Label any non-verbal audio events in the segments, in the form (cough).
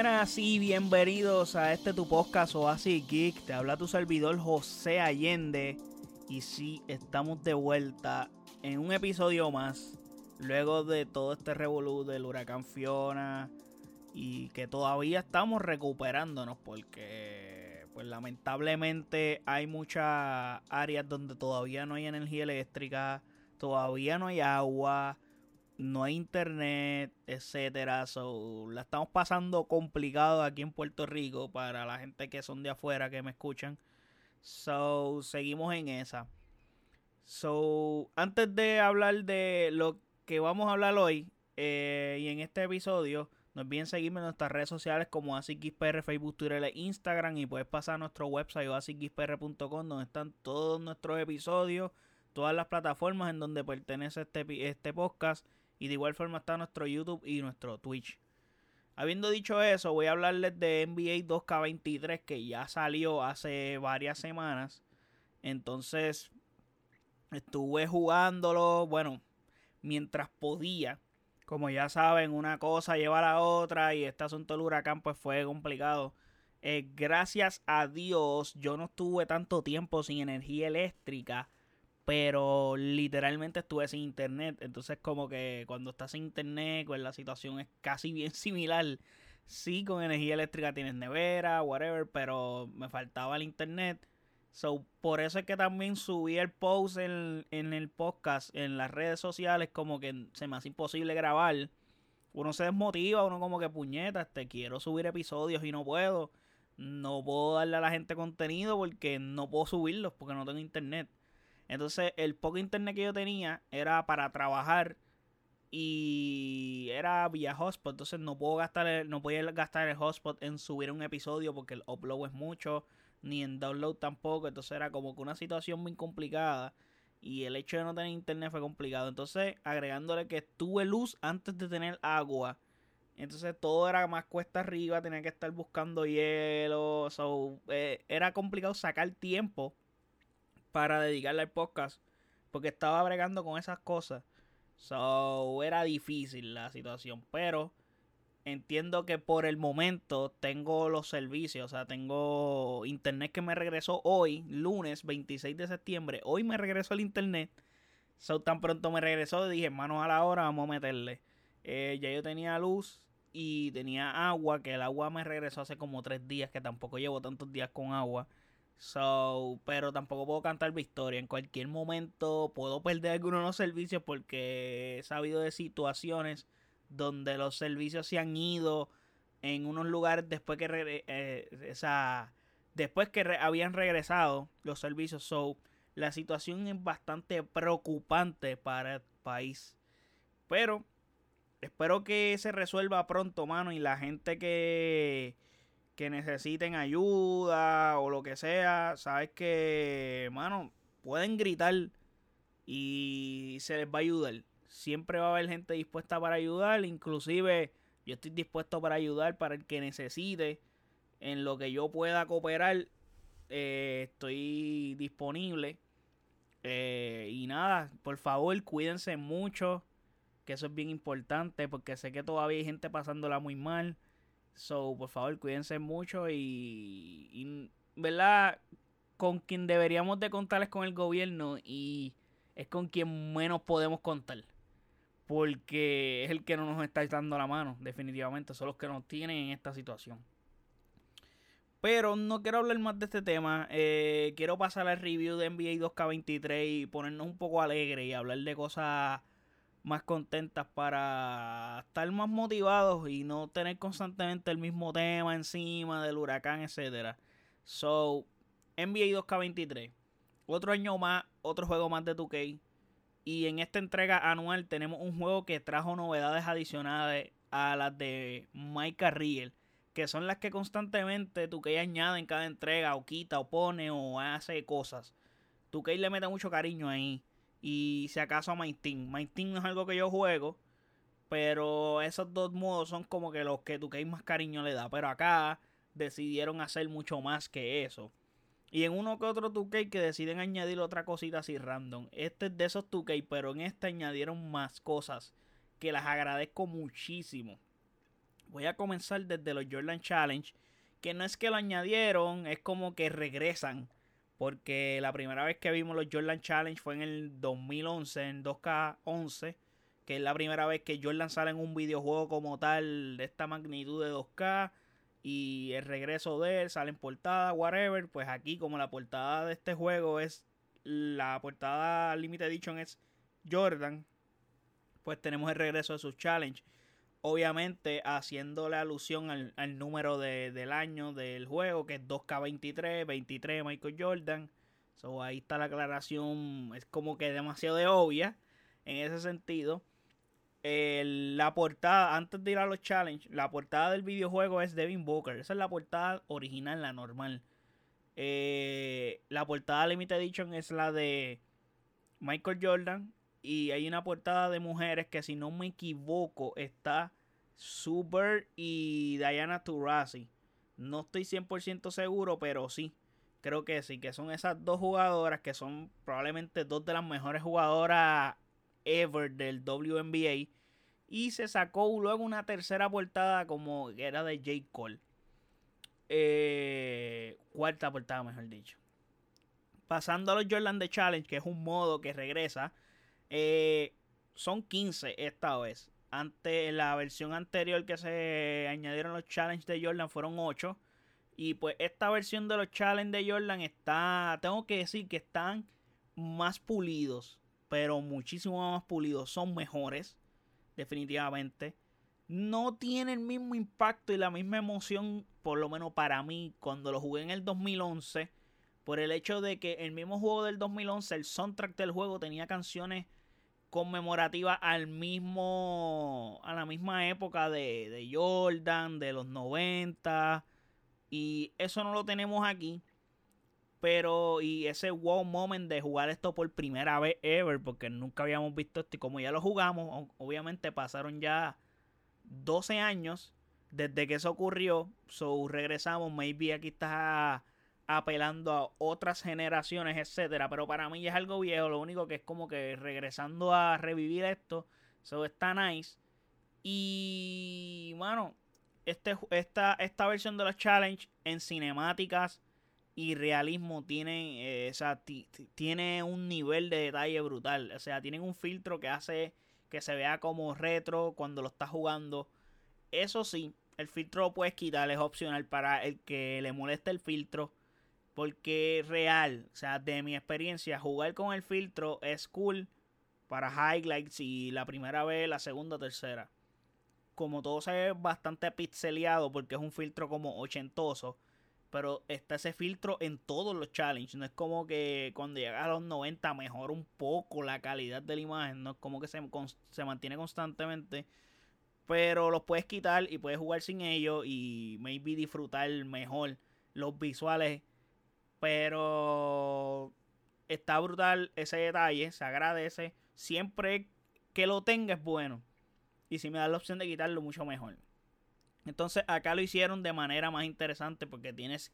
buenas y bienvenidos a este tu podcast Oasis Geek. Te habla tu servidor José Allende. Y sí, estamos de vuelta en un episodio más. Luego de todo este revolú del huracán Fiona. Y que todavía estamos recuperándonos porque pues lamentablemente hay muchas áreas donde todavía no hay energía eléctrica, todavía no hay agua no hay internet, etcétera. So, la estamos pasando complicado aquí en Puerto Rico para la gente que son de afuera que me escuchan. So, seguimos en esa. So, antes de hablar de lo que vamos a hablar hoy eh, y en este episodio, no olviden seguirme en nuestras redes sociales como AsiXPR, Facebook, Twitter e Instagram. Y puedes pasar a nuestro website asixpr.com donde están todos nuestros episodios, todas las plataformas en donde pertenece este, este podcast y de igual forma está nuestro YouTube y nuestro Twitch. Habiendo dicho eso, voy a hablarles de NBA 2K23 que ya salió hace varias semanas. Entonces, estuve jugándolo, bueno, mientras podía. Como ya saben, una cosa lleva a la otra y este asunto del huracán pues fue complicado. Eh, gracias a Dios yo no estuve tanto tiempo sin energía eléctrica pero literalmente estuve sin internet. Entonces como que cuando estás sin internet, pues la situación es casi bien (laughs) similar. Sí, con energía eléctrica tienes nevera, whatever, pero me faltaba el internet. So, por eso es que también subí el post en, en el podcast, en las redes sociales, como que se me hace imposible grabar. Uno se desmotiva, uno como que puñeta, te quiero subir episodios y no puedo. No puedo darle a la gente contenido porque no puedo subirlos porque no tengo internet. Entonces, el poco internet que yo tenía era para trabajar y era vía hotspot. Entonces, no puedo gastar no podía gastar el hotspot en subir un episodio porque el upload es mucho, ni en download tampoco. Entonces, era como que una situación muy complicada. Y el hecho de no tener internet fue complicado. Entonces, agregándole que tuve luz antes de tener agua. Entonces todo era más cuesta arriba, tenía que estar buscando hielo. So, eh, era complicado sacar tiempo para dedicarle al podcast porque estaba bregando con esas cosas. So, era difícil la situación, pero entiendo que por el momento tengo los servicios, o sea, tengo internet que me regresó hoy, lunes 26 de septiembre. Hoy me regresó el internet. So, tan pronto me regresó, dije, manos a la hora, vamos a meterle. Eh, ya yo tenía luz y tenía agua, que el agua me regresó hace como tres días, que tampoco llevo tantos días con agua. So, pero tampoco puedo cantar victoria. En cualquier momento puedo perder algunos de los servicios porque he sabido de situaciones donde los servicios se han ido en unos lugares después que eh, esa, después que habían regresado los servicios. So, la situación es bastante preocupante para el país. Pero espero que se resuelva pronto, mano, y la gente que que necesiten ayuda o lo que sea, sabes que, hermano, pueden gritar y se les va a ayudar. Siempre va a haber gente dispuesta para ayudar, inclusive yo estoy dispuesto para ayudar para el que necesite, en lo que yo pueda cooperar, eh, estoy disponible. Eh, y nada, por favor, cuídense mucho, que eso es bien importante, porque sé que todavía hay gente pasándola muy mal. So, por favor, cuídense mucho y, ¿verdad? Con quien deberíamos de contar es con el gobierno y es con quien menos podemos contar. Porque es el que no nos está dando la mano, definitivamente. Son los que nos tienen en esta situación. Pero no quiero hablar más de este tema. Eh, quiero pasar al review de NBA 2K23 y ponernos un poco alegre y hablar de cosas más contentas para estar más motivados y no tener constantemente el mismo tema encima del huracán, etcétera. So, NBA 2K23. Otro año más, otro juego más de 2K. Y en esta entrega anual tenemos un juego que trajo novedades adicionales a las de Mike Carriel. Que son las que constantemente 2K añade en cada entrega, o quita, o pone, o hace cosas. 2K le mete mucho cariño ahí y si acaso My Team. My Team no es algo que yo juego, pero esos dos modos son como que los que tu más cariño le da. Pero acá decidieron hacer mucho más que eso. Y en uno que otro 2 que deciden añadir otra cosita así random. Este es de esos 2 pero en este añadieron más cosas que las agradezco muchísimo. Voy a comenzar desde los Jordan Challenge, que no es que lo añadieron, es como que regresan. Porque la primera vez que vimos los Jordan Challenge fue en el 2011, en 2K11, que es la primera vez que Jordan sale en un videojuego como tal de esta magnitud de 2K. Y el regreso de él sale en portada, whatever. Pues aquí, como la portada de este juego es. La portada Limited Edition es Jordan. Pues tenemos el regreso de sus challenge obviamente haciéndole alusión al, número del año del juego, que es 2K23, 23 Michael Jordan. So, ahí está la aclaración, es como que demasiado de obvia en ese sentido. la portada, antes de ir a los challenge, la portada del videojuego es Devin Booker. Esa es la portada original, la normal. Eh, la portada Limited Edition es la de Michael Jordan y hay una portada de mujeres que si no me equivoco está Super y Diana Taurasi. No estoy 100% seguro, pero sí. Creo que sí, que son esas dos jugadoras que son probablemente dos de las mejores jugadoras ever del WNBA. Y se sacó luego una tercera portada como era de J. Cole. Eh, cuarta portada, mejor dicho. Pasando a los Jordan The Challenge, que es un modo que regresa eh, son 15 esta vez. Ante la versión anterior que se añadieron los challenges de Jordan fueron 8. Y pues esta versión de los challenges de Jordan está, tengo que decir que están más pulidos, pero muchísimo más pulidos, son mejores, definitivamente. No tiene el mismo impacto y la misma emoción, por lo menos para mí, cuando lo jugué en el 2011, por el hecho de que el mismo juego del 2011, el soundtrack del juego tenía canciones conmemorativa al mismo a la misma época de, de, Jordan de los 90 y eso no lo tenemos aquí. Pero y ese wow moment de jugar esto por primera vez ever porque nunca habíamos visto esto y como ya lo jugamos obviamente pasaron ya 12 años desde que eso ocurrió. So regresamos maybe aquí está apelando a otras generaciones, etcétera. Pero para mí es algo viejo. Lo único que es como que regresando a revivir esto. Eso está nice. Y bueno, este, esta, esta versión de los challenge en cinemáticas y realismo tiene, eh, tiene un nivel de detalle brutal. O sea, tienen un filtro que hace que se vea como retro cuando lo estás jugando. Eso sí, el filtro lo puedes quitar, es opcional para el que le moleste el filtro. Porque real, o sea, de mi experiencia, jugar con el filtro es cool para highlights y la primera vez, la segunda, tercera. Como todo se ve bastante pixeleado porque es un filtro como ochentoso. Pero está ese filtro en todos los challenges. No es como que cuando llega a los 90 mejora un poco la calidad de la imagen. No es como que se, se mantiene constantemente. Pero los puedes quitar y puedes jugar sin ellos. Y maybe disfrutar mejor los visuales pero está brutal ese detalle, se agradece. Siempre que lo tenga es bueno. Y si me da la opción de quitarlo, mucho mejor. Entonces acá lo hicieron de manera más interesante porque tienes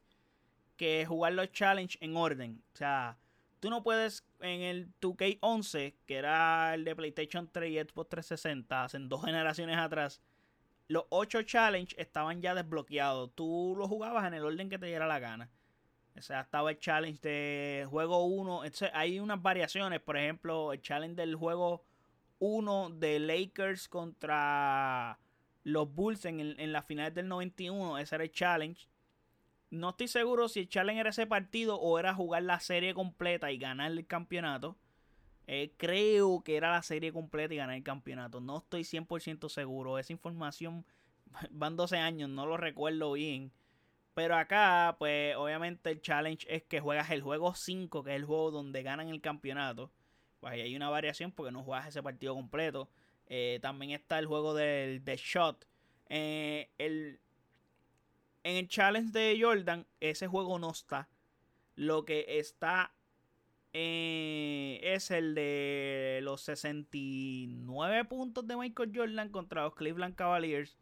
que jugar los challenge en orden. O sea, tú no puedes en el 2K11, que era el de PlayStation 3 y Xbox 360, hace dos generaciones atrás. Los 8 challenge estaban ya desbloqueados. Tú lo jugabas en el orden que te diera la gana. O sea, estaba el challenge de juego 1. Hay unas variaciones, por ejemplo, el challenge del juego 1 de Lakers contra los Bulls en, en las finales del 91. Ese era el challenge. No estoy seguro si el challenge era ese partido o era jugar la serie completa y ganar el campeonato. Eh, creo que era la serie completa y ganar el campeonato. No estoy 100% seguro. Esa información (laughs) van 12 años, no lo recuerdo bien. Pero acá, pues obviamente el challenge es que juegas el juego 5, que es el juego donde ganan el campeonato. Pues ahí hay una variación porque no juegas ese partido completo. Eh, también está el juego del de shot. Eh, el, en el challenge de Jordan, ese juego no está. Lo que está eh, es el de los 69 puntos de Michael Jordan contra los Cleveland Cavaliers.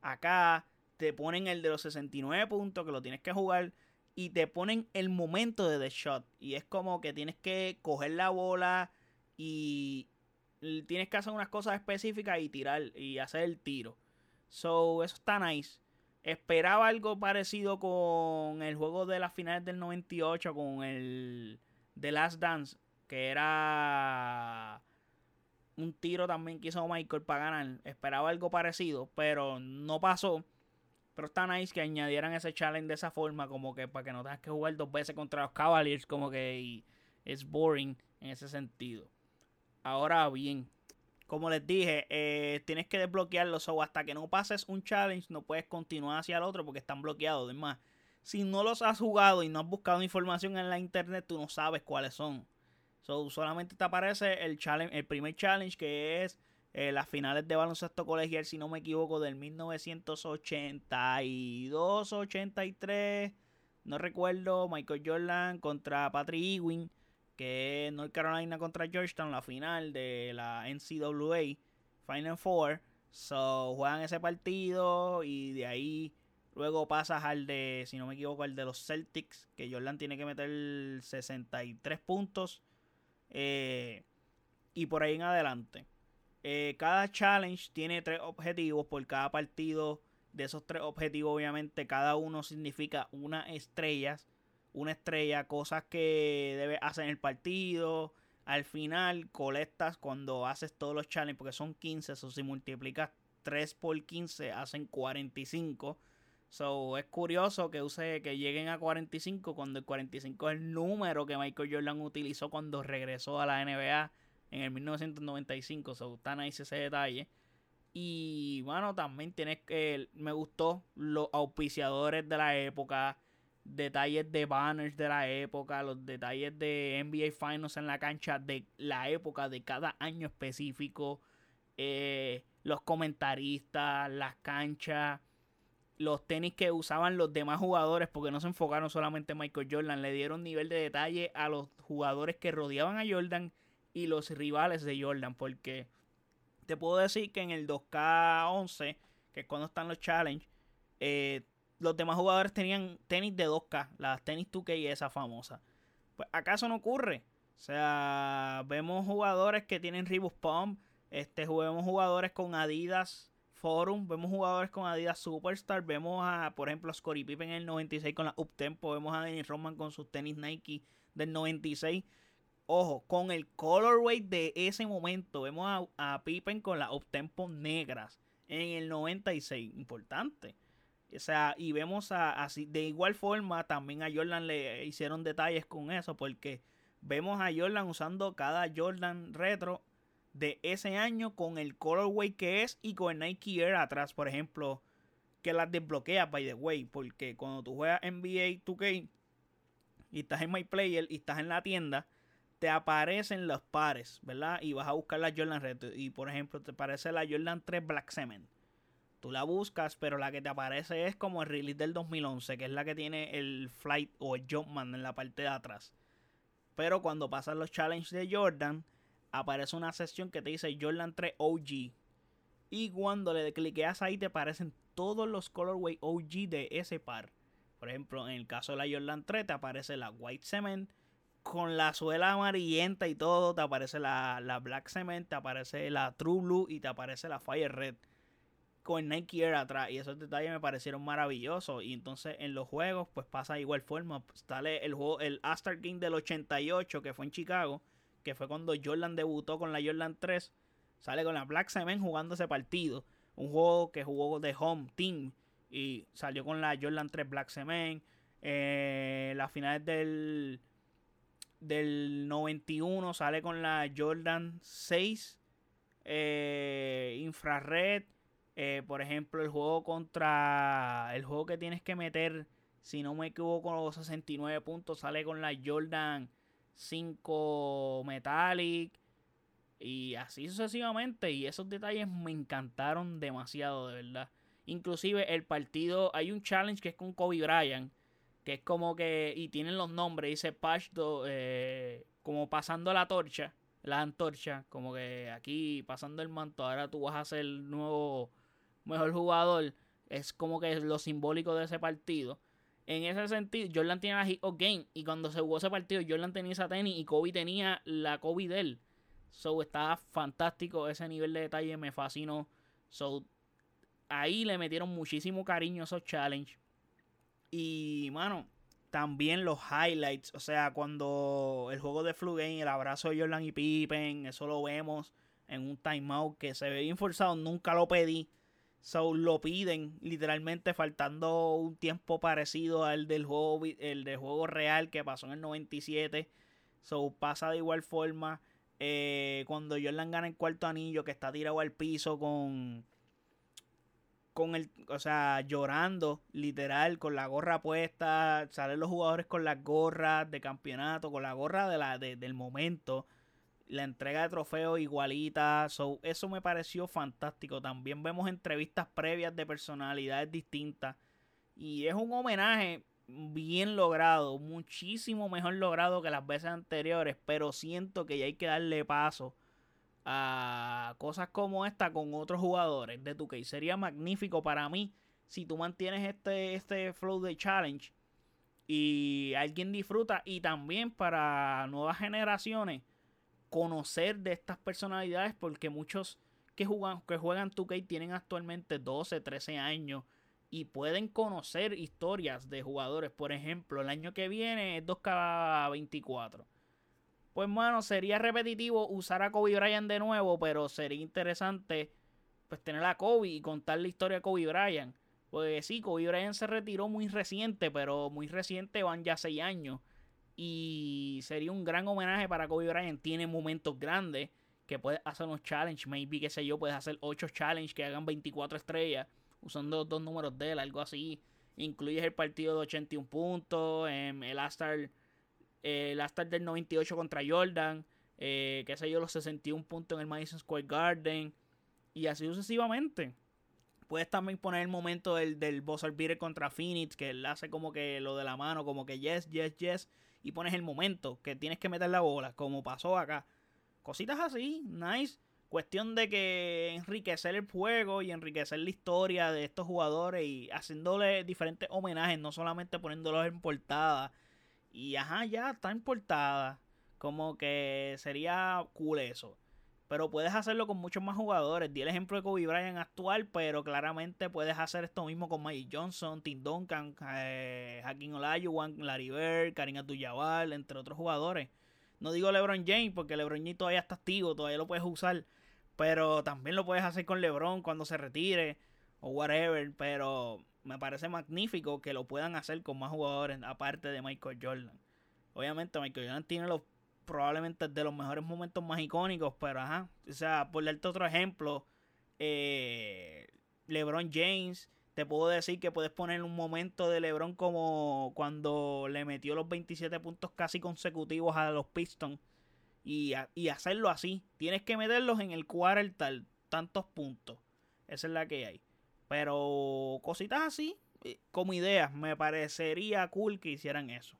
Acá te ponen el de los 69 puntos que lo tienes que jugar y te ponen el momento de the shot. Y es como que tienes que coger la bola y tienes que hacer unas cosas específicas y tirar y hacer el tiro. So, eso está nice. Esperaba algo parecido con el juego de las finales del 98, con el The Last Dance, que era un tiro también que hizo Michael para ganar. Esperaba algo parecido, pero no pasó. Pero está nice que añadieran ese challenge de esa forma, como que para que no tengas que jugar dos veces contra los Cavaliers, como que es boring en ese sentido. Ahora bien, como les dije, eh, tienes que desbloquearlos o hasta que no pases un challenge no puedes continuar hacia el otro porque están bloqueados. Además, si no los has jugado y no has buscado información en la internet, tú no sabes cuáles son. So, solamente te aparece el, challenge, el primer challenge que es eh, las finales de baloncesto colegial, si no me equivoco, del 1982-83. No recuerdo, Michael Jordan contra Patrick Ewing que es North Carolina contra Georgetown, la final de la NCAA Final Four. So, juegan ese partido y de ahí luego pasas al de, si no me equivoco, al de los Celtics, que Jordan tiene que meter 63 puntos. Eh, y por ahí en adelante. Eh, cada challenge tiene tres objetivos por cada partido. De esos tres objetivos, obviamente, cada uno significa una estrella una estrella, cosas que debes hacer en el partido. Al final colectas cuando haces todos los challenges, porque son 15, eso si multiplicas 3 por 15 hacen 45. So, es curioso que use que lleguen a 45 cuando el 45 es el número que Michael Jordan utilizó cuando regresó a la NBA en el 1995. So, está nice ese detalle. Y bueno, también tienes que. Me gustó los auspiciadores de la época detalles de banners de la época, los detalles de NBA Finals en la cancha de la época, de cada año específico, eh, los comentaristas, las canchas, los tenis que usaban los demás jugadores, porque no se enfocaron solamente en Michael Jordan, le dieron nivel de detalle a los jugadores que rodeaban a Jordan y los rivales de Jordan, porque te puedo decir que en el 2K11, que es cuando están los challenges, eh, los demás jugadores tenían tenis de 2K, las tenis 2K y esa famosa. Pues acaso no ocurre. O sea, vemos jugadores que tienen Reebok Pump, este, vemos jugadores con Adidas Forum, vemos jugadores con Adidas Superstar, vemos a, por ejemplo, a Scottie en el 96 con la Uptempo, vemos a Dennis Roman con sus tenis Nike del 96. Ojo, con el colorway de ese momento, vemos a, Pippen con la Uptempo negras en el 96, importante. O sea, y vemos a, así, de igual forma, también a Jordan le hicieron detalles con eso, porque vemos a Jordan usando cada Jordan retro de ese año con el colorway que es y con el Nike Air atrás, por ejemplo, que las desbloquea, by the way, porque cuando tú juegas NBA 2K y estás en My Player y estás en la tienda, te aparecen los pares, ¿verdad? Y vas a buscar la Jordan retro y por ejemplo te aparece la Jordan 3 Black Cement Tú la buscas, pero la que te aparece es como el release del 2011, que es la que tiene el flight o el jumpman en la parte de atrás. Pero cuando pasan los challenges de Jordan, aparece una sección que te dice Jordan 3 OG. Y cuando le cliqueas ahí te aparecen todos los colorway OG de ese par. Por ejemplo, en el caso de la Jordan 3 te aparece la White Cement con la suela amarillenta y todo. Te aparece la, la Black Cement, te aparece la True Blue y te aparece la Fire Red con Nike Air atrás. Y esos detalles me parecieron maravillosos. Y entonces en los juegos, pues pasa de igual forma. Sale el juego, el Astar Game del 88, que fue en Chicago, que fue cuando Jordan debutó con la Jordan 3. Sale con la Black Cement jugando ese partido. Un juego que jugó de home team. Y salió con la Jordan 3 Black Cement. Eh, las finales del, del 91 sale con la Jordan 6 eh, infrared eh, por ejemplo, el juego contra. El juego que tienes que meter, si no me equivoco, los 69 puntos sale con la Jordan 5 Metallic. Y así sucesivamente. Y esos detalles me encantaron demasiado, de verdad. Inclusive el partido, hay un challenge que es con Kobe Bryant. Que es como que, y tienen los nombres, dice Patch, eh, como pasando la torcha, la antorcha, como que aquí pasando el manto, ahora tú vas a ser el nuevo mejor jugador, es como que es lo simbólico de ese partido. En ese sentido, Jordan tiene la hit of game. Y cuando se jugó ese partido, Jordan tenía esa tenis y Kobe tenía la Kobe de él. So, estaba fantástico ese nivel de detalle, me fascinó. So, ahí le metieron muchísimo cariño esos challenges. Y, mano, también los highlights. O sea, cuando el juego de Flu Game, el abrazo de Jordan y Pippen, eso lo vemos en un timeout que se ve bien forzado. Nunca lo pedí. So lo piden literalmente faltando un tiempo parecido al del juego, el del juego real que pasó en el 97. So pasa de igual forma. Eh, cuando Jordan gana el cuarto anillo, que está tirado al piso con. Con el. O sea, llorando, literal, con la gorra puesta. Salen los jugadores con las gorras de campeonato, con la gorra de la, del momento la entrega de trofeos igualita. So, eso me pareció fantástico. También vemos entrevistas previas de personalidades distintas. Y es un homenaje bien logrado, muchísimo mejor logrado que las veces anteriores. Pero siento que ya hay que darle paso a cosas como esta con otros jugadores de 2K. Sería magnífico para mí si tú mantienes este, este flow de challenge y alguien disfruta. Y también para nuevas generaciones conocer de estas personalidades porque muchos que juegan, que juegan 2K tienen actualmente 12, 13 años y pueden conocer historias de jugadores. Por ejemplo, el año que viene es 2K24. Pues bueno, sería repetitivo usar a Kobe Bryant de nuevo, pero sería interesante pues tener a Kobe y contar la historia de Kobe Bryant. Pues sí, Kobe Bryant se retiró muy reciente, pero muy reciente van ya 6 años. Y sería un gran homenaje para Kobe Bryant. Tiene momentos grandes que puede hacer unos challenges. Maybe, qué sé yo, puedes hacer 8 challenges que hagan 24 estrellas usando dos números de él, algo así. Incluyes el partido de 81 puntos, em, el Astar, el Astar del 98 contra Jordan, eh, qué sé yo, los 61 puntos en el Madison Square Garden. Y así sucesivamente. Puedes también poner el momento del, del buzzer beater contra Phoenix, que él hace como que lo de la mano, como que yes, yes, yes y pones el momento que tienes que meter la bola, como pasó acá. Cositas así, nice. Cuestión de que enriquecer el juego y enriquecer la historia de estos jugadores y haciéndole diferentes homenajes, no solamente poniéndolos en portada. Y ajá, ya está en portada. Como que sería cool eso. Pero puedes hacerlo con muchos más jugadores. Di el ejemplo de Kobe Bryant actual, pero claramente puedes hacer esto mismo con Mike Johnson, Tim Duncan, eh, Hakim Olajuwon, Larry Bird, Karim Abdul-Jabbar, entre otros jugadores. No digo LeBron James porque LeBron James todavía está activo, todavía lo puedes usar. Pero también lo puedes hacer con LeBron cuando se retire o whatever. Pero me parece magnífico que lo puedan hacer con más jugadores aparte de Michael Jordan. Obviamente Michael Jordan tiene los probablemente de los mejores momentos más icónicos, pero ajá. O sea, por darte otro ejemplo, eh, LeBron James, te puedo decir que puedes poner un momento de LeBron como cuando le metió los 27 puntos casi consecutivos a los Pistons y, y hacerlo así. Tienes que meterlos en el tal tantos puntos. Esa es la que hay. Pero cositas así, eh, como ideas, me parecería cool que hicieran eso.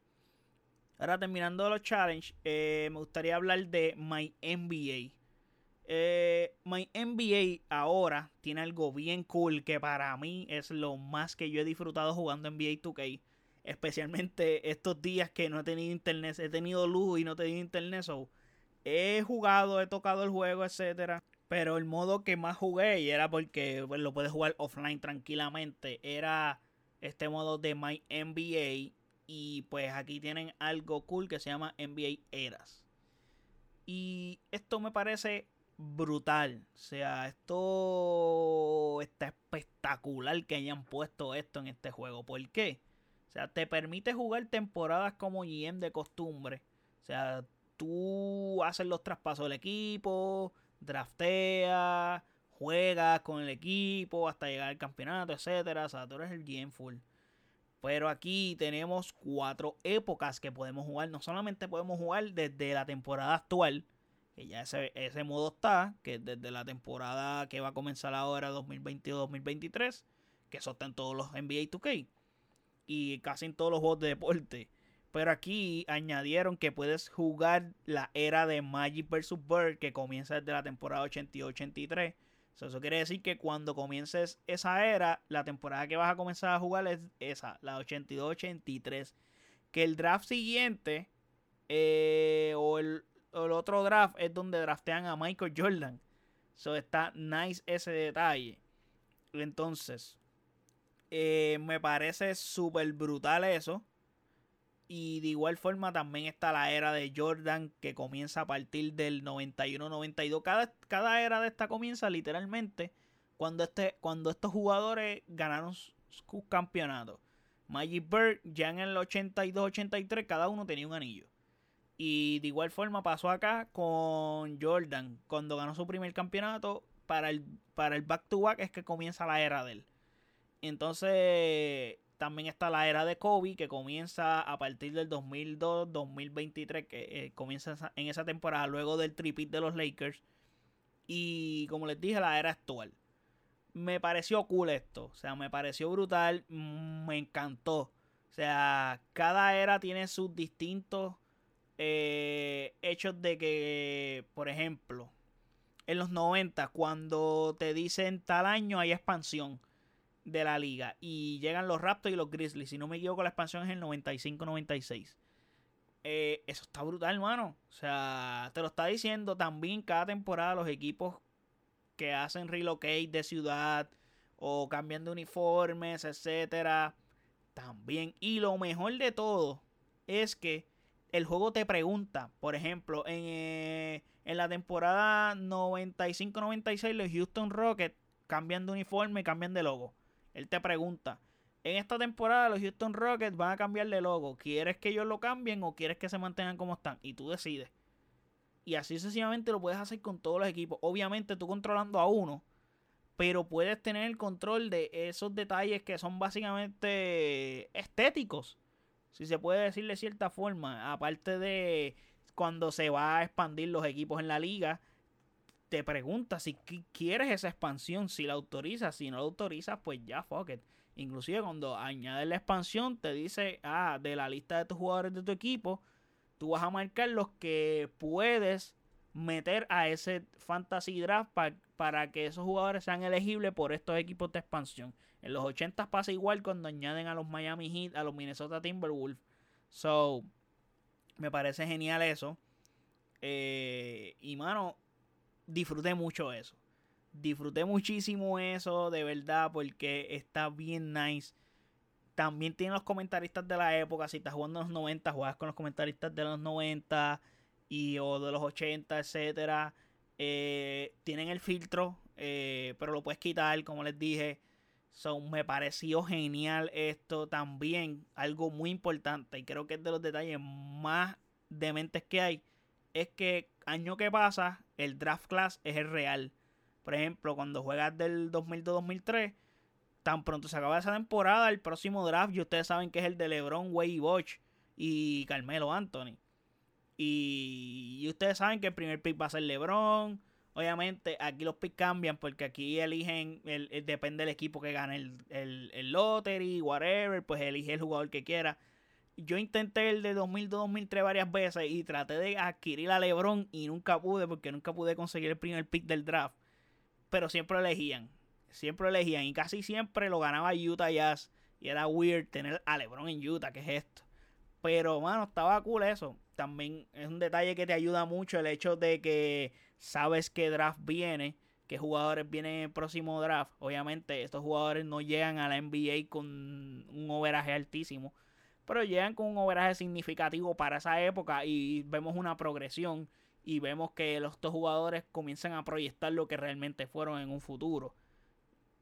Ahora terminando los challenges, eh, me gustaría hablar de My NBA. Eh, My NBA ahora tiene algo bien cool que para mí es lo más que yo he disfrutado jugando NBA 2K. Especialmente estos días que no he tenido internet, he tenido luz y no he tenido internet. So, he jugado, he tocado el juego, etcétera. Pero el modo que más jugué, y era porque pues, lo puedes jugar offline tranquilamente, era este modo de My NBA y pues aquí tienen algo cool que se llama NBA Eras. Y esto me parece brutal. O sea, esto está espectacular que hayan puesto esto en este juego. ¿Por qué? O sea, te permite jugar temporadas como GM de costumbre. O sea, tú haces los traspasos del equipo, drafteas, juegas con el equipo hasta llegar al campeonato, etcétera. O sea, tú eres el GM full. Pero aquí tenemos cuatro épocas que podemos jugar. No solamente podemos jugar desde la temporada actual, que ya ese, ese modo está, que es desde la temporada que va a comenzar ahora 2022-2023, que eso está en todos los NBA 2K y casi en todos los juegos de deporte. Pero aquí añadieron que puedes jugar la era de Magic vs. Bird, que comienza desde la temporada 82-83 eso quiere decir que cuando comiences esa era, la temporada que vas a comenzar a jugar es esa, la 82-83. Que el draft siguiente eh, o, el, otro draft es donde draftean a Michael Jordan. Eso está nice ese detalle. Entonces, eh, me parece súper brutal eso. Y de igual forma también está la era de Jordan que comienza a partir del 91-92. Cada, cada era de esta comienza literalmente cuando, este, cuando estos jugadores ganaron sus campeonatos. Magic Bird ya en el 82-83 cada uno tenía un anillo. Y de igual forma pasó acá con Jordan. Cuando ganó su primer campeonato, para el, para el back to back es que comienza la era de él. Entonces también está la era de Kobe que comienza a partir del 2002-2023 que eh, comienza en esa temporada luego del tripit de los Lakers. Y como les dije, la era actual me pareció cool esto. O sea, me pareció brutal. Mm, me encantó. O sea, cada era tiene sus distintos eh, hechos de que, por ejemplo, en los 90, cuando te dicen tal año hay expansión de la liga y llegan los Raptors y los Grizzlies. Si no me equivoco, la expansión es el 95-96. Eh, eso está brutal, hermano. O sea, te lo está diciendo también cada temporada los equipos que hacen relocate de ciudad o cambian de uniformes, etcétera. También. Y lo mejor de todo es que el juego te pregunta, por ejemplo, en, eh, en la temporada 95-96 los Houston Rockets cambian de uniforme cambian de logo. Él te pregunta, en esta temporada los Houston Rockets van a cambiar de logo. ¿Quieres que ellos lo cambien o quieres que se mantengan como están? Y tú decides. Y así sucesivamente lo puedes hacer con todos los equipos. Obviamente tú controlando a uno, pero puedes tener el control de esos detalles que son básicamente estéticos. Si se puede decir de cierta forma. Aparte de cuando se va a expandir los equipos en la liga, te pregunta si quieres esa expansión, si la autorizas, si no la autorizas, pues ya, fuck it. Inclusive cuando añades la expansión, te dice, ah, de la lista de tus jugadores de tu equipo, tú vas a marcar los que puedes meter a ese fantasy draft para que esos jugadores sean elegibles por estos equipos de expansión. En los 80 pasa igual cuando añaden a los Miami Heat, a los Minnesota Timberwolves. So, me parece genial eso. Eh, y mano, disfruté mucho eso. Disfruté muchísimo eso, de verdad, porque está bien nice también tienen los comentaristas de la época. Si estás jugando en los 90, juegas con los comentaristas de los 90 y, o de los 80, etcétera. Eh, tienen el filtro, eh, pero lo puedes quitar, como les dije. So, me pareció genial esto también. Algo muy importante y creo que es de los detalles más dementes que hay. Es que año que pasa, el draft class es el real. Por ejemplo, cuando juegas del 2002-2003 tan pronto se acaba esa temporada, el próximo draft, y ustedes saben que es el de LeBron, Wade y y Carmelo Anthony. Y, ustedes saben que el primer pick va a ser LeBron. Obviamente, aquí los picks cambian porque aquí eligen, el, depende del equipo que gane el, el, el lottery, whatever, pues elige el jugador que quiera. Yo intenté el de 2002-2003 varias veces y traté de adquirir a LeBron y nunca pude porque nunca pude conseguir el primer pick del draft. Pero siempre elegían. Siempre elegían y casi siempre lo ganaba Utah Jazz. Y era weird tener a LeBron en Utah, ¿qué es esto? Pero, mano, estaba cool eso. También es un detalle que te ayuda mucho el hecho de que sabes que draft viene, qué jugadores vienen en el próximo draft. Obviamente, estos jugadores no llegan a la NBA con un overaje altísimo, pero llegan con un overaje significativo para esa época y vemos una progresión y vemos que los, estos jugadores comienzan a proyectar lo que realmente fueron en un futuro.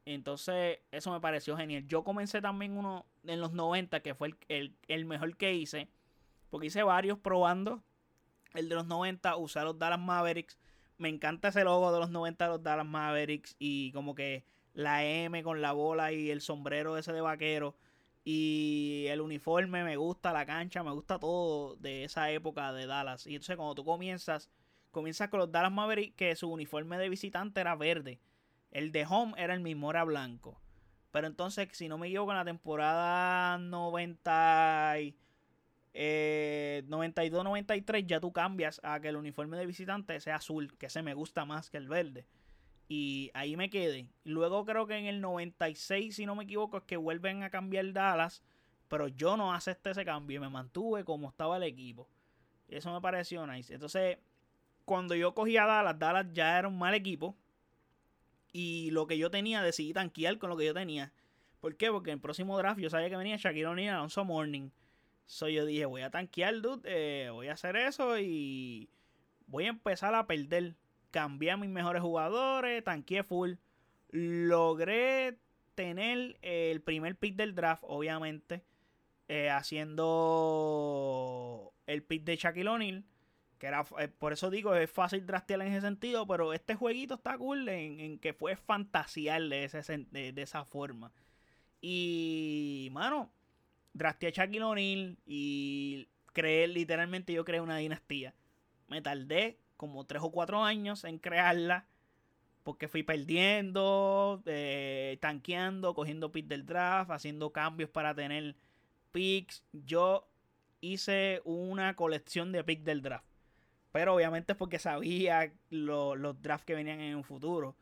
Entonces, eso me pareció genial. Yo comencé también uno en los 90, que fue el, mejor que hice. Porque hice varios probando. El de los 90, usé los Dallas Mavericks. Me encanta ese logo de los 90 de los Dallas Mavericks. Y como que la M con la bola y el sombrero ese de vaquero. Y el uniforme me gusta, la cancha, me gusta todo de esa época de Dallas. Y entonces cuando tú comienzas, comienzas con los Dallas Mavericks, que su uniforme de visitante era verde. El de home era el mismo, era blanco. Pero entonces, si no me equivoco, en la temporada 90 92-93 ya tú cambias a que el uniforme de visitante sea azul, que se me gusta más que el verde. Y ahí me quedé. Luego creo que en el 96, si no me equivoco, es que vuelven a cambiar Dallas. Pero yo no acepté ese cambio y me mantuve como estaba el equipo. Eso me pareció nice. Entonces, cuando yo cogí a Dallas, Dallas ya era un mal equipo Y lo que yo tenía, decidí tanquear con lo que yo tenía. ¿Por qué? Porque en el próximo draft yo sabía que venía Shaquille O'Neal Alonso Morning. So yo dije, voy a tanquear, dude, eh, voy a hacer eso y voy a empezar a perder. Cambié a mis mejores jugadores, tanqueé full. Logré tener el primer pick del draft, obviamente, eh, haciendo el pick de Shaquille O'Neal. Que era, eh, por eso digo, es fácil draftear en ese sentido, pero este jueguito está cool en, que fue fantasear de, ese, de esa forma. Y, mano, drafté a Shaquille O'Neal y creé, literalmente yo creé una dinastía. Me tardé como 3 o 4 años en crearla porque fui perdiendo, eh, tanqueando, cogiendo picks del draft, haciendo cambios para tener picks. Yo hice una colección de picks del draft. Pero obviamente es porque sabía los drafts que venían en un futuro.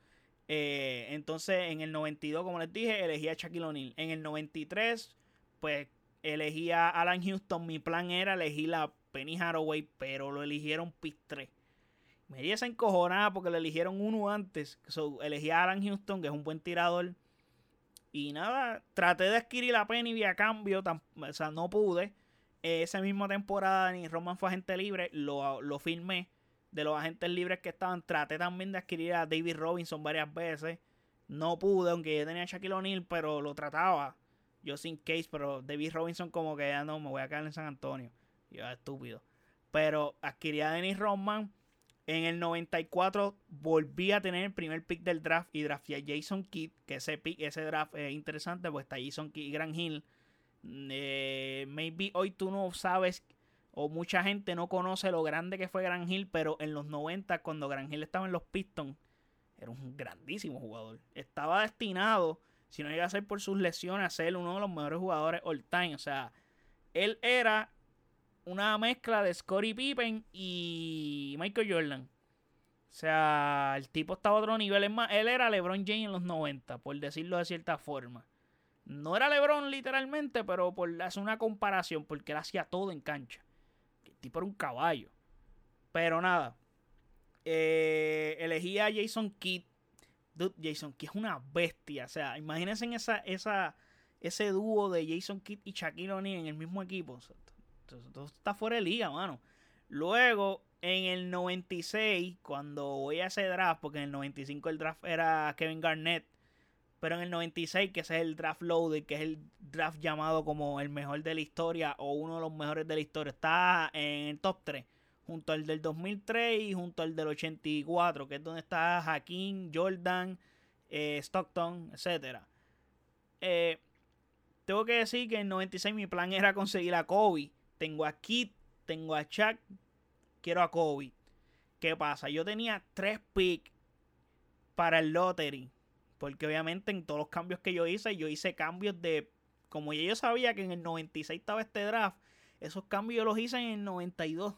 Eh, entonces, en el 92, como les dije, elegí a Shaquille O'Neal. En el 93, pues elegí a Alan Houston. Mi plan era elegir a Penny Haraway, pero lo eligieron pick 3. Me di esa encojonada porque lo eligieron uno antes. elegí a Alan Houston, que es un buen tirador. Y nada, traté de adquirir a Penny vía cambio, o sea, no pude. esa misma temporada ni Roman fue agente libre, lo, lo firmé de los agentes libres que estaban. Traté también de adquirir a David Robinson varias veces. No pude, aunque yo tenía a Shaquille O'Neal, pero lo trataba. Yo sin case, pero David Robinson como que ya no, me voy a quedar en San Antonio. Yo, estúpido. Pero adquirí a Dennis Rodman. En el 94 volví a tener el primer pick del draft y drafté a Jason Kidd, que ese pick, ese draft es interesante, pues está Jason Kidd y Grant Hill. Eh, maybe hoy tú no sabes o mucha gente no conoce lo grande que fue Gran Hill, pero en los 90, cuando Gran Hill estaba en los Pistons, era un grandísimo jugador. Estaba destinado, si no llega a ser por sus lesiones, a ser uno de los mejores jugadores all time. O sea, él era una mezcla de Scottie Pippen y Michael Jordan. O sea, el tipo estaba a otro nivel. Es más, él era LeBron James en los 90, por decirlo de cierta forma. No era LeBron literalmente, pero por hacer una comparación, porque él hacía todo en cancha tipo era un caballo. Pero nada. Eh, elegí a Jason Kidd. Jason Kidd es una bestia. O sea, imagínense en esa, esa, ese dúo de Jason Kidd y Shaquille O'Neal en el mismo equipo. Todo está fuera de liga, mano. Luego, en el 96, cuando voy a ese draft, porque en el 95 el draft era Kevin Garnett, pero en el 96, que ese es el draft loaded, que es el draft llamado como el mejor de la historia o uno de los mejores de la historia, está en el top 3. Junto al del 2003 y junto al del 84, que es donde está Hakim, Jordan, eh, Stockton, etc. Eh, tengo que decir que en el 96 mi plan era conseguir a Kobe. Tengo a Kit, tengo a Chuck, quiero a Kobe. ¿Qué pasa? Yo tenía tres picks para el lottery porque obviamente en todos los cambios que yo hice, yo hice cambios de. Como yo sabía que en el 96 estaba este draft, esos cambios yo los hice en el 92.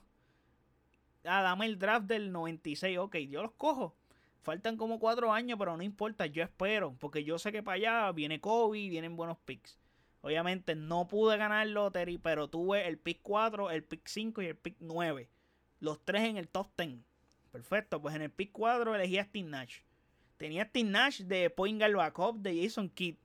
Ah, dame el draft del 96. Ok, yo los cojo. Faltan como cuatro años, pero no importa, yo espero. Porque yo sé que para allá viene Kobe, vienen buenos picks. Obviamente no pude ganar lottery, pero tuve el pick 4, el pick 5 y el pick 9. Los tres en el top 10. Perfecto, pues en el pick 4 elegí a Steve Nash. Tenía Steve Nash de point guard backup de Jason Kidd.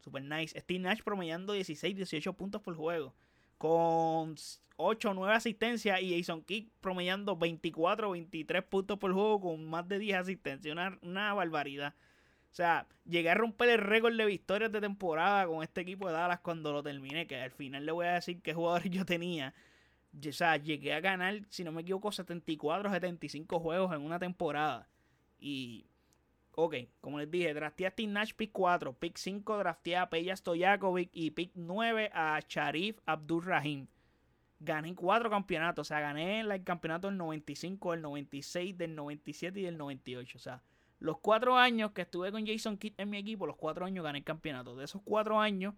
Super nice. Steve Nash promediando 16, 18 puntos por juego. Con 8 o 9 asistencias. Y Jason Kidd promediando 24, 23 puntos por juego con más de 10 asistencias. Una barbaridad. O sea, llegué a romper el récord de victorias de temporada con este equipo de Dallas cuando lo terminé. Que al final le voy a decir qué jugadores (laughs) yo tenía. O sea, llegué a ganar, si no me equivoco, 74 75 juegos en una temporada. Y Ok, como les dije, drafté a Steve Nash pick 4, pick 5 drafté a Peja Stojakovic y pick 9 a Sharif Abdul Rahim. Gané 4 campeonatos, o sea, gané el campeonato del 95, del 96, del 97 y del 98. O sea, los 4 años que estuve con Jason Kidd en mi equipo, los 4 años gané el campeonato. De esos 4 años,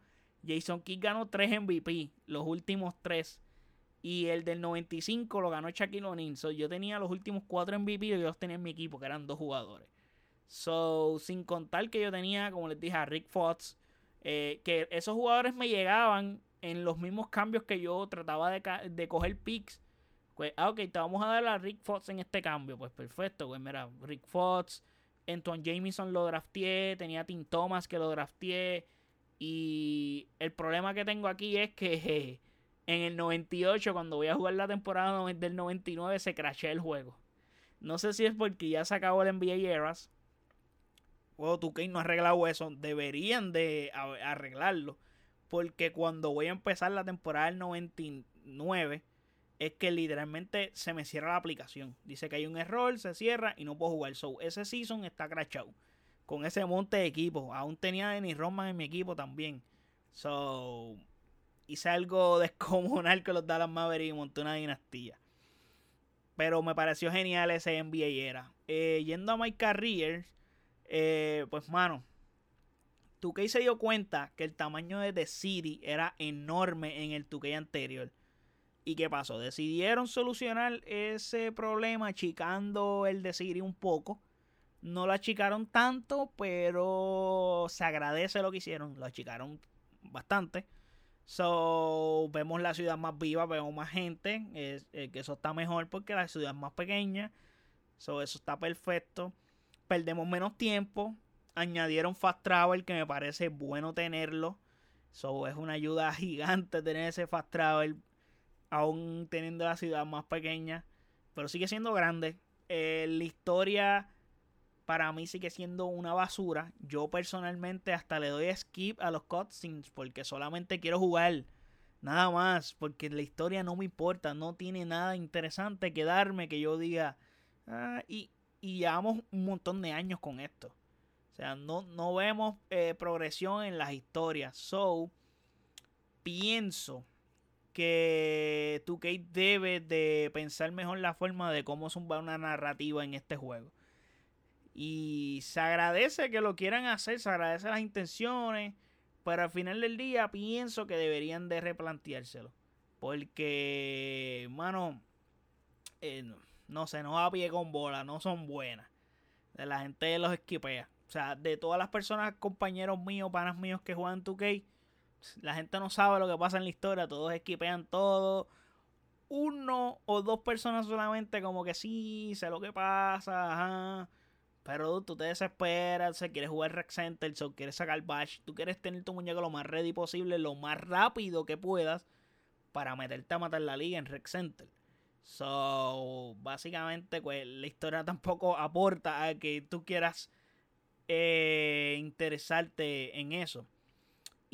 Jason Kidd ganó 3 MVP, los últimos 3. Y el del 95 lo ganó Shaquille O'Neal. yo tenía los últimos 4 MVP y yo tenía en mi equipo, que eran dos jugadores. So, sin contar que yo tenía, como les dije, a Rick Fox, eh, que esos jugadores me llegaban en los mismos cambios que yo trataba de, de coger picks. Pues, ah, ok, te vamos a dar a Rick Fox en este cambio. Pues perfecto, pues mira, Rick Fox, Antoine Jameson lo drafteé, tenía Tim Thomas que lo drafteé. Y el problema que tengo aquí es que (laughs) en el 98, cuando voy a jugar la temporada del 99, se crashé el juego. No sé si es porque ya se acabó el NBA Eras. O 2K no ha arreglado eso. Deberían de arreglarlo. Porque cuando voy a empezar la temporada del 99, es que literalmente se me cierra la aplicación. Dice que hay un error, se cierra y no puedo jugar. So, ese season está crashado. Con ese monte de equipo. Aún tenía a Dennis Roman en mi equipo también. So, hice algo (laughs) descomunal que los Dallas Mavericks y monté una dinastía. Pero me pareció genial ese NBA era. Eh, yendo a My Careers, eh, pues mano, 2K se dio cuenta que el tamaño de The City era enorme en el 2K anterior. ¿Y qué pasó? Decidieron solucionar ese problema achicando el City un poco. No lo achicaron tanto, pero se agradece lo que hicieron. Lo achicaron bastante. So, vemos la ciudad más viva, vemos más gente. Eh, que eso está mejor porque la ciudad es más pequeña. So, eso está perfecto. Perdemos menos tiempo. Añadieron Fast Travel, que me parece bueno tenerlo. So, es una ayuda (laughs) gigante tener ese Fast Travel. Aún teniendo la ciudad más pequeña. Pero sigue siendo grande. Eh, la historia para mí sigue siendo una basura. Yo personalmente hasta le doy skip a los cutscenes porque solamente quiero jugar. Nada más, porque la historia no me importa, no tiene nada interesante que darme que yo diga. Ah, y, y llevamos un montón de años con esto. O sea, no, no vemos eh, progresión en las historias. So, pienso que 2K debe de pensar mejor la forma de cómo zumbar una narrativa en este juego. Y se agradece que lo quieran hacer, se agradece las intenciones, pero al final del día pienso que deberían de replanteárselo. Porque, mano, eh, no, sé, no a pie con bola, no son buenas. De la gente los esquipea. O sea, de todas las personas, compañeros míos, panas míos que juegan 2K, la gente no sabe lo que pasa en la historia, todos esquipean todo. Uno o dos personas solamente como que sí, sé lo que pasa, ajá pero tú te desesperas, se quieres jugar Rec Center, o quieres sacar Bash, tú quieres tener tu muñeco lo más ready posible, lo más rápido que puedas, para meterte a matar la liga en Rec Center. So, básicamente, pues la historia (laughs) tampoco aporta a que tú quieras eh, interesarte en eso.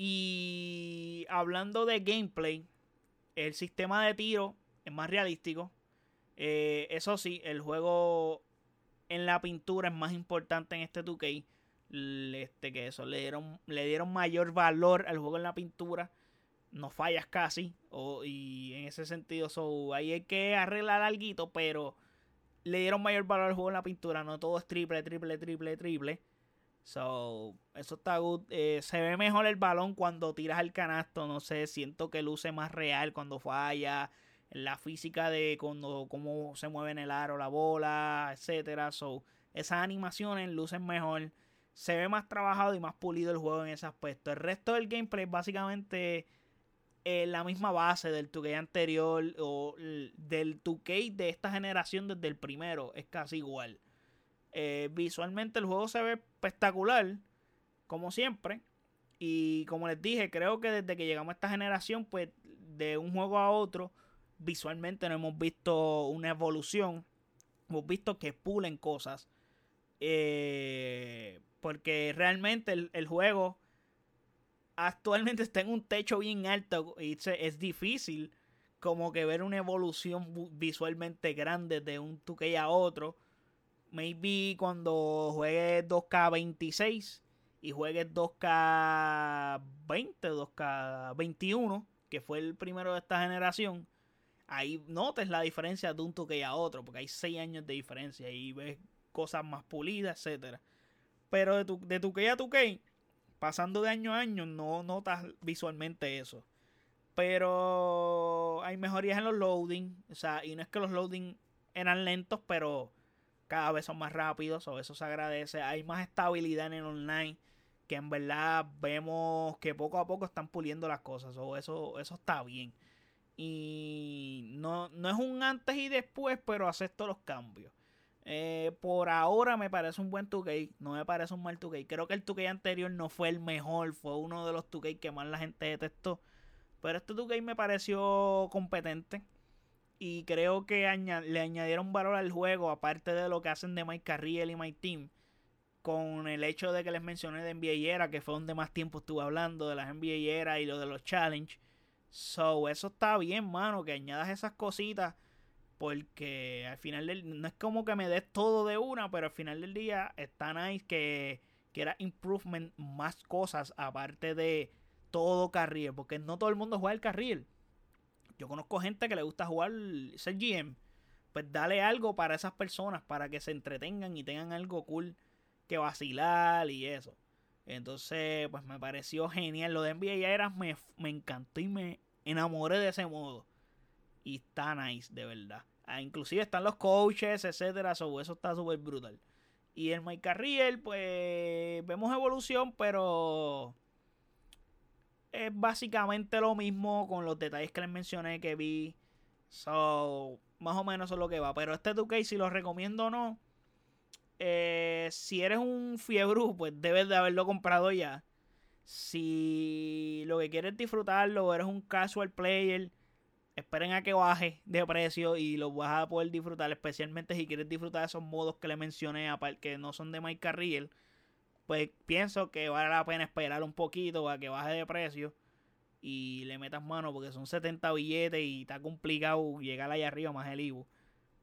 Y hablando de gameplay, el sistema de tiro es más realístico. Eh, eso sí, el juego en la pintura es más importante en este 2K. Este, que eso, le dieron, le dieron mayor valor al juego en la pintura. No fallas casi. y en ese sentido, so, ahí hay que arreglar algo, pero le dieron mayor valor al juego en la pintura. No todo es triple, triple, triple, triple. So, eso está good. Eh, se ve mejor el balón cuando tiras el canasto. No sé, siento que luce más real cuando falla la física de cuando, cómo se mueve en el aro la bola, etcétera. So, esas animaciones lucen mejor. Se ve más trabajado y más pulido el juego en ese aspecto. El resto del gameplay es básicamente eh, la misma base del 2K anterior o del 2K de esta generación desde el primero. Es casi igual. Eh, visualmente el juego se ve espectacular, como siempre. Y como les dije, creo que desde que llegamos a esta generación, pues de un juego a otro, visualmente no hemos visto una evolución. Hemos visto que pulen cosas. Eh, porque realmente el, juego actualmente (laughs) está en un techo bien alto y es difícil como que ver una evolución visualmente grande de un 2K a otro. Maybe cuando juegues 2K26 y juegues 2K20, 2K21, que fue el primero de esta generación, ahí notes la diferencia de un 2K a otro, porque hay 6 años de diferencia y ves cosas más pulidas, etcétera. Pero de tu, de 2K a 2K, pasando de año a año, no notas visualmente eso. Pero hay mejorías en los loading, o sea, y no es que los loading eran lentos, pero cada vez son más rápidos, o eso se agradece. Hay más estabilidad en el online, que en verdad vemos que poco a poco están puliendo las cosas, o eso, eso está bien. Y no, no es un antes y después, pero acepto los cambios. Eh, por ahora me parece un buen 2K, no me parece un mal 2K. Creo que el 2K anterior no fue el mejor, fue uno de los 2K que más la gente detestó. Pero este 2K me pareció competente. Y creo que le añadieron valor al juego, aparte de lo que hacen de Mike Carriel y My Team. Con el hecho de que les mencioné de NBA Era, que fue donde más tiempo estuve hablando, de las NBA Era y lo de los Challenge. So, eso está bien, mano, que añadas esas cositas. Porque al final del no es como que me des todo de una, pero al final del día está nice que quiera improvement más cosas aparte de todo carril. Porque no todo el mundo juega el carril. Yo conozco gente que le gusta jugar ser GM. Pues dale algo para esas personas, para que se entretengan y tengan algo cool que vacilar y eso. Entonces, pues me pareció genial. Lo de NBA ya era, me, me encantó y me enamoré de ese modo. Y está nice, de verdad. Ah, inclusive están los coaches, etcétera. eso está súper brutal. Y el Mike Carriel, pues vemos evolución, pero es básicamente lo mismo con los detalles que les mencioné que vi. So, más o menos eso es lo que va. Pero este 2K, si lo recomiendo o no, eh, si eres un fiebre, (laughs) pues debes de haberlo comprado ya. Si lo que quieres disfrutarlo o eres un casual player, esperen a que baje de precio y lo vas a poder disfrutar. Especialmente si quieres disfrutar esos modos que le mencioné, que no son de Mike Carriel pues pienso que vale la pena esperar un poquito a que baje de precio y le metas mano porque son 70 billetes y está complicado llegar allá arriba más el Ivo.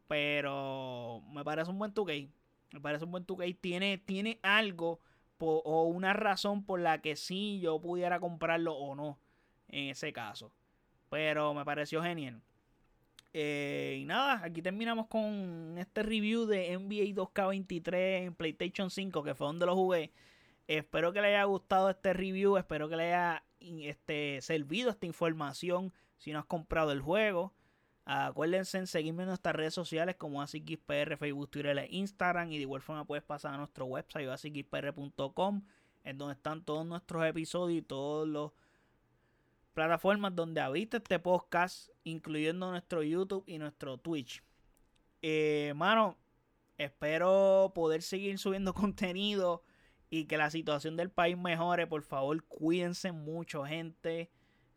Pero me parece un buen 2K. Me parece un buen 2K. Tiene, tiene algo o una razón por la que sí yo pudiera comprarlo o no en ese caso. Pero me pareció genial. Eh, y nada, aquí terminamos con este review de NBA 2K23 en PlayStation 5, que fue donde lo jugué. Espero que le haya gustado este review, espero que le haya este, servido esta información si no has comprado el juego. Acuérdense en seguirme en nuestras redes sociales como AsiXPR, Facebook, Twitter e Instagram. Y de igual forma puedes pasar a nuestro website asixpr.com en donde están todos nuestros episodios y todos los plataformas donde habita este podcast, incluyendo nuestro YouTube y nuestro Twitch. Eh, mano, espero poder seguir subiendo (laughs) contenido y que la situación del país mejore. Por favor, cuídense mucho, gente.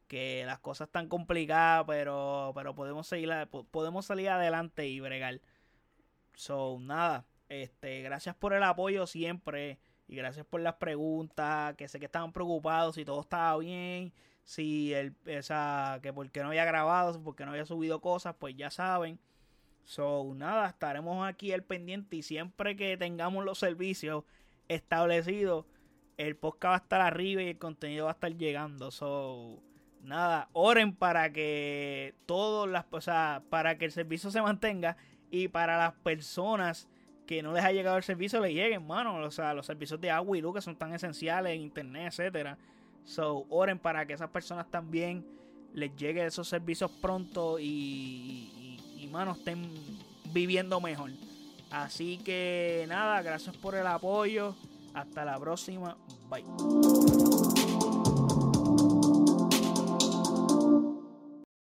Que las cosas están complicadas, pero, pero podemos, seguir, podemos salir adelante y bregar. So, nada. Este, gracias por el apoyo siempre. Y gracias por las preguntas. Que sé que estaban preocupados si todo estaba bien si el, esa, que porque no había grabado, porque no había subido cosas, pues ya saben. So, nada, estaremos aquí al pendiente y siempre que tengamos los servicios establecidos, el podcast va a estar arriba y el contenido va a estar llegando. So, nada, oren para que todas las, o sea, para que el servicio se mantenga y para las personas que no les ha llegado el servicio le lleguen, mano. O sea, los servicios de agua y luz que son tan esenciales, internet, etcétera So, oren para que esas personas también les llegue esos servicios pronto y, y, mano, estén viviendo mejor. Así que nada, gracias por el apoyo. Hasta la próxima. Bye.